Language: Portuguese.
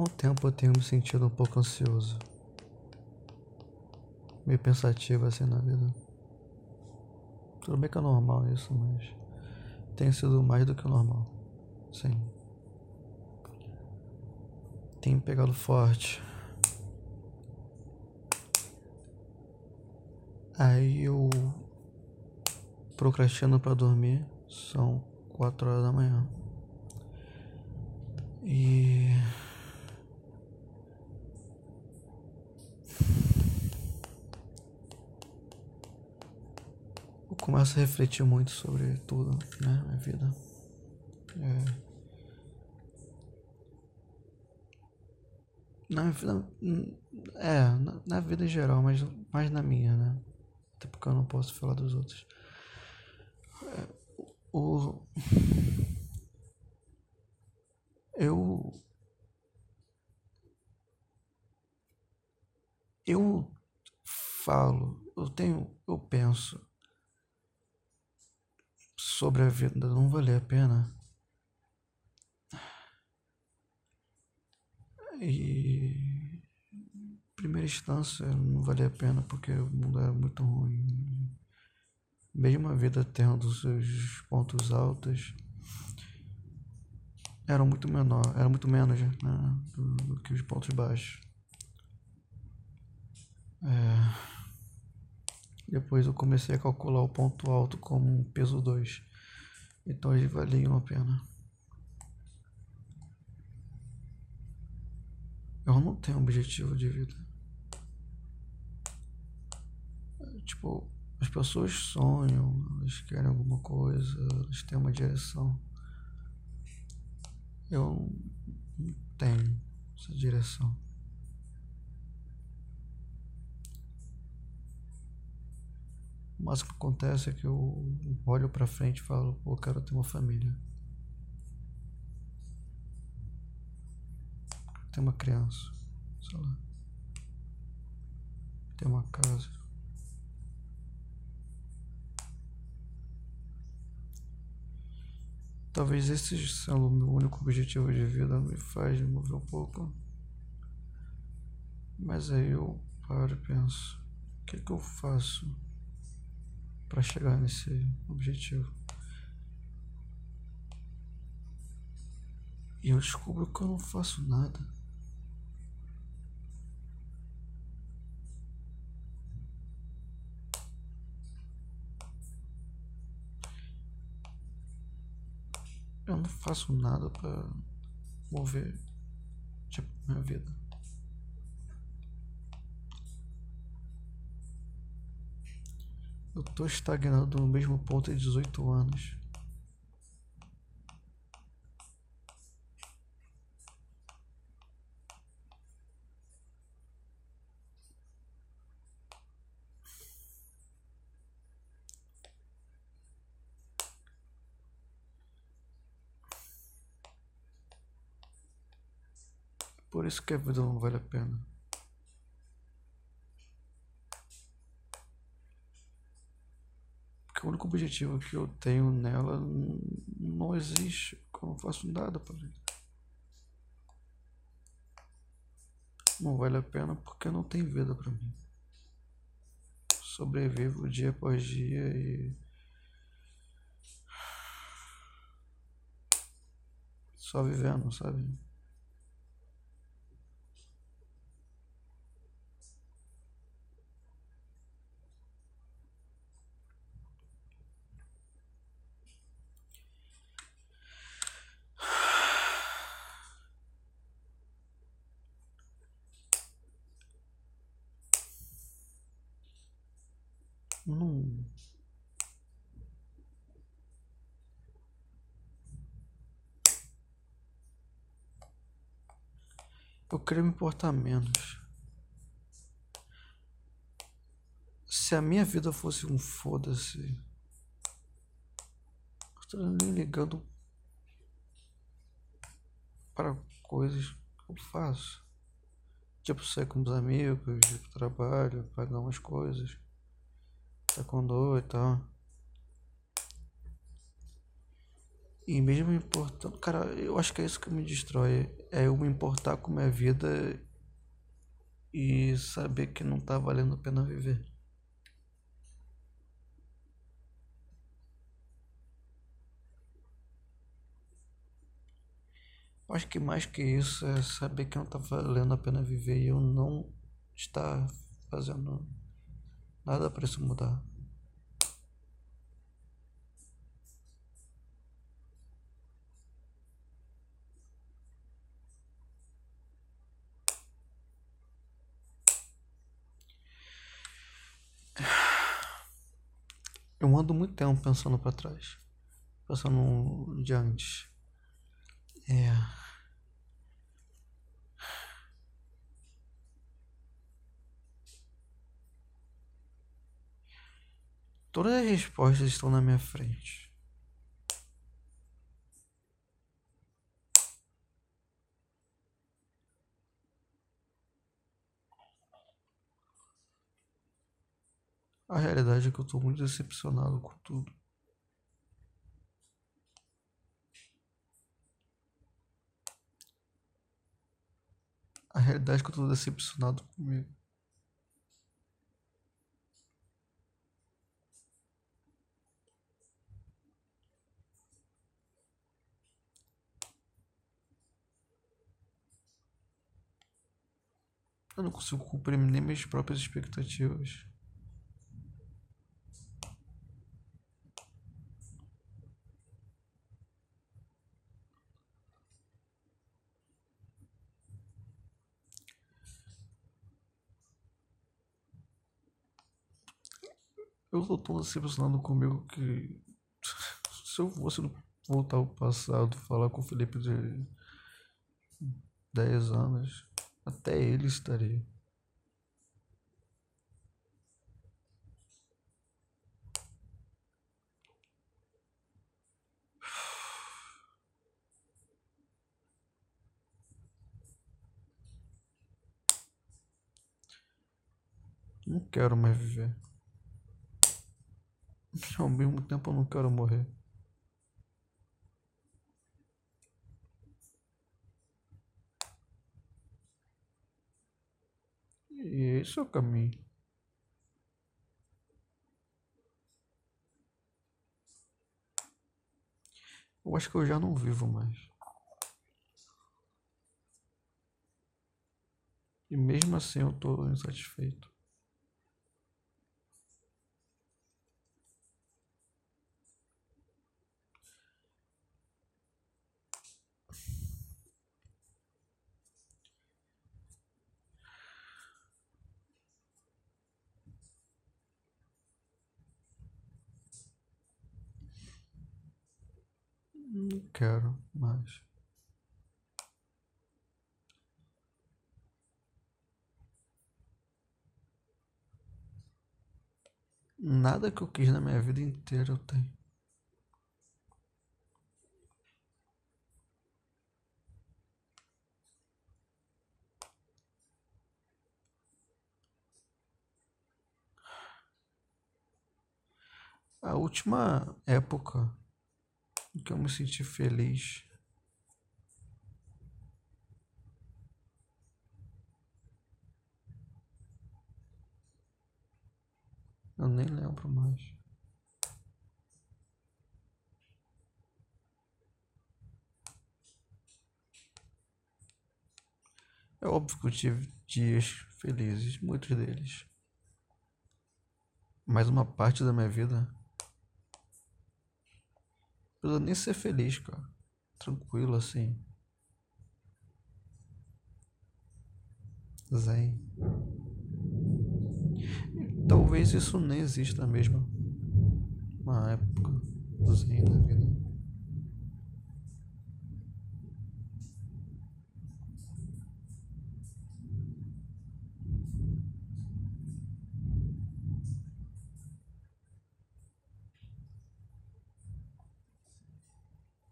Um tempo eu tenho me sentido um pouco ansioso. Meio pensativo assim na vida. Tudo bem que é normal isso, mas tem sido mais do que o normal. Sim. Tem pegado forte. Aí eu procrastino para dormir. São quatro horas da manhã. E começo a refletir muito sobre tudo, né, minha vida. É... Na vida, é, na, na vida em geral, mas mais na minha, né? Até porque eu não posso falar dos outros. É, o eu eu falo, eu tenho, eu penso sobre a vida não valer a pena. E primeira instância não valia a pena porque o mundo era muito ruim. Mesmo a vida tendo seus pontos altos, eram muito menor, era muito menos né, do, do, que os pontos baixos. É, depois eu comecei a calcular o ponto alto como um peso 2. Então eles valiam a pena. Eu não tenho objetivo de vida. Tipo, as pessoas sonham, elas querem alguma coisa, elas têm uma direção. Eu não tenho essa direção. Mas o que acontece é que eu olho para frente e falo, pô, quero ter uma família. Ter uma criança, sei lá. Ter uma casa. Talvez esse sendo o meu único objetivo de vida me faz mover um pouco. Mas aí eu paro e penso, o que, é que eu faço para chegar nesse objetivo? E eu descubro que eu não faço nada. Eu não faço nada para mover tipo, minha vida. Eu tô estagnado no mesmo ponto há 18 anos. Por isso que a vida não vale a pena. Porque o único objetivo que eu tenho nela não existe. Eu não faço nada para ele. Não vale a pena porque não tem vida para mim. Sobrevivo dia após dia e. Só vivendo, sabe? Não. Eu queria me importar menos. Se a minha vida fosse um foda-se, eu estaria nem ligando para coisas que eu faço. Tipo, sair com os amigos, ir pro trabalho, pagar umas coisas taekwondo e tal. E mesmo importando, cara, eu acho que é isso que me destrói. É eu me importar com minha vida e saber que não tá valendo a pena viver. Acho que mais que isso é saber que não tá valendo a pena viver e eu não estar fazendo nada para isso mudar. Eu ando muito tempo pensando para trás, pensando de antes. Todas as respostas estão na minha frente. A realidade é que eu tô muito decepcionado com tudo. A realidade é que eu tô decepcionado comigo. Eu não consigo cumprir nem minhas próprias expectativas. Eu tô tão decepcionado comigo que se eu fosse voltar ao passado, falar com o Felipe de 10 anos, até ele estaria. Não quero mais viver. Ao mesmo tempo eu não quero morrer. E esse é o caminho. Eu acho que eu já não vivo mais. E mesmo assim eu tô insatisfeito. Não quero mais. Nada que eu quis na minha vida inteira eu tenho. A última época que eu me senti feliz. Eu nem lembro mais. É óbvio que eu tive dias felizes, muitos deles. Mas uma parte da minha vida precisa nem ser feliz, cara. Tranquilo assim. Zen. Talvez isso nem exista mesmo. Uma época zen da vida.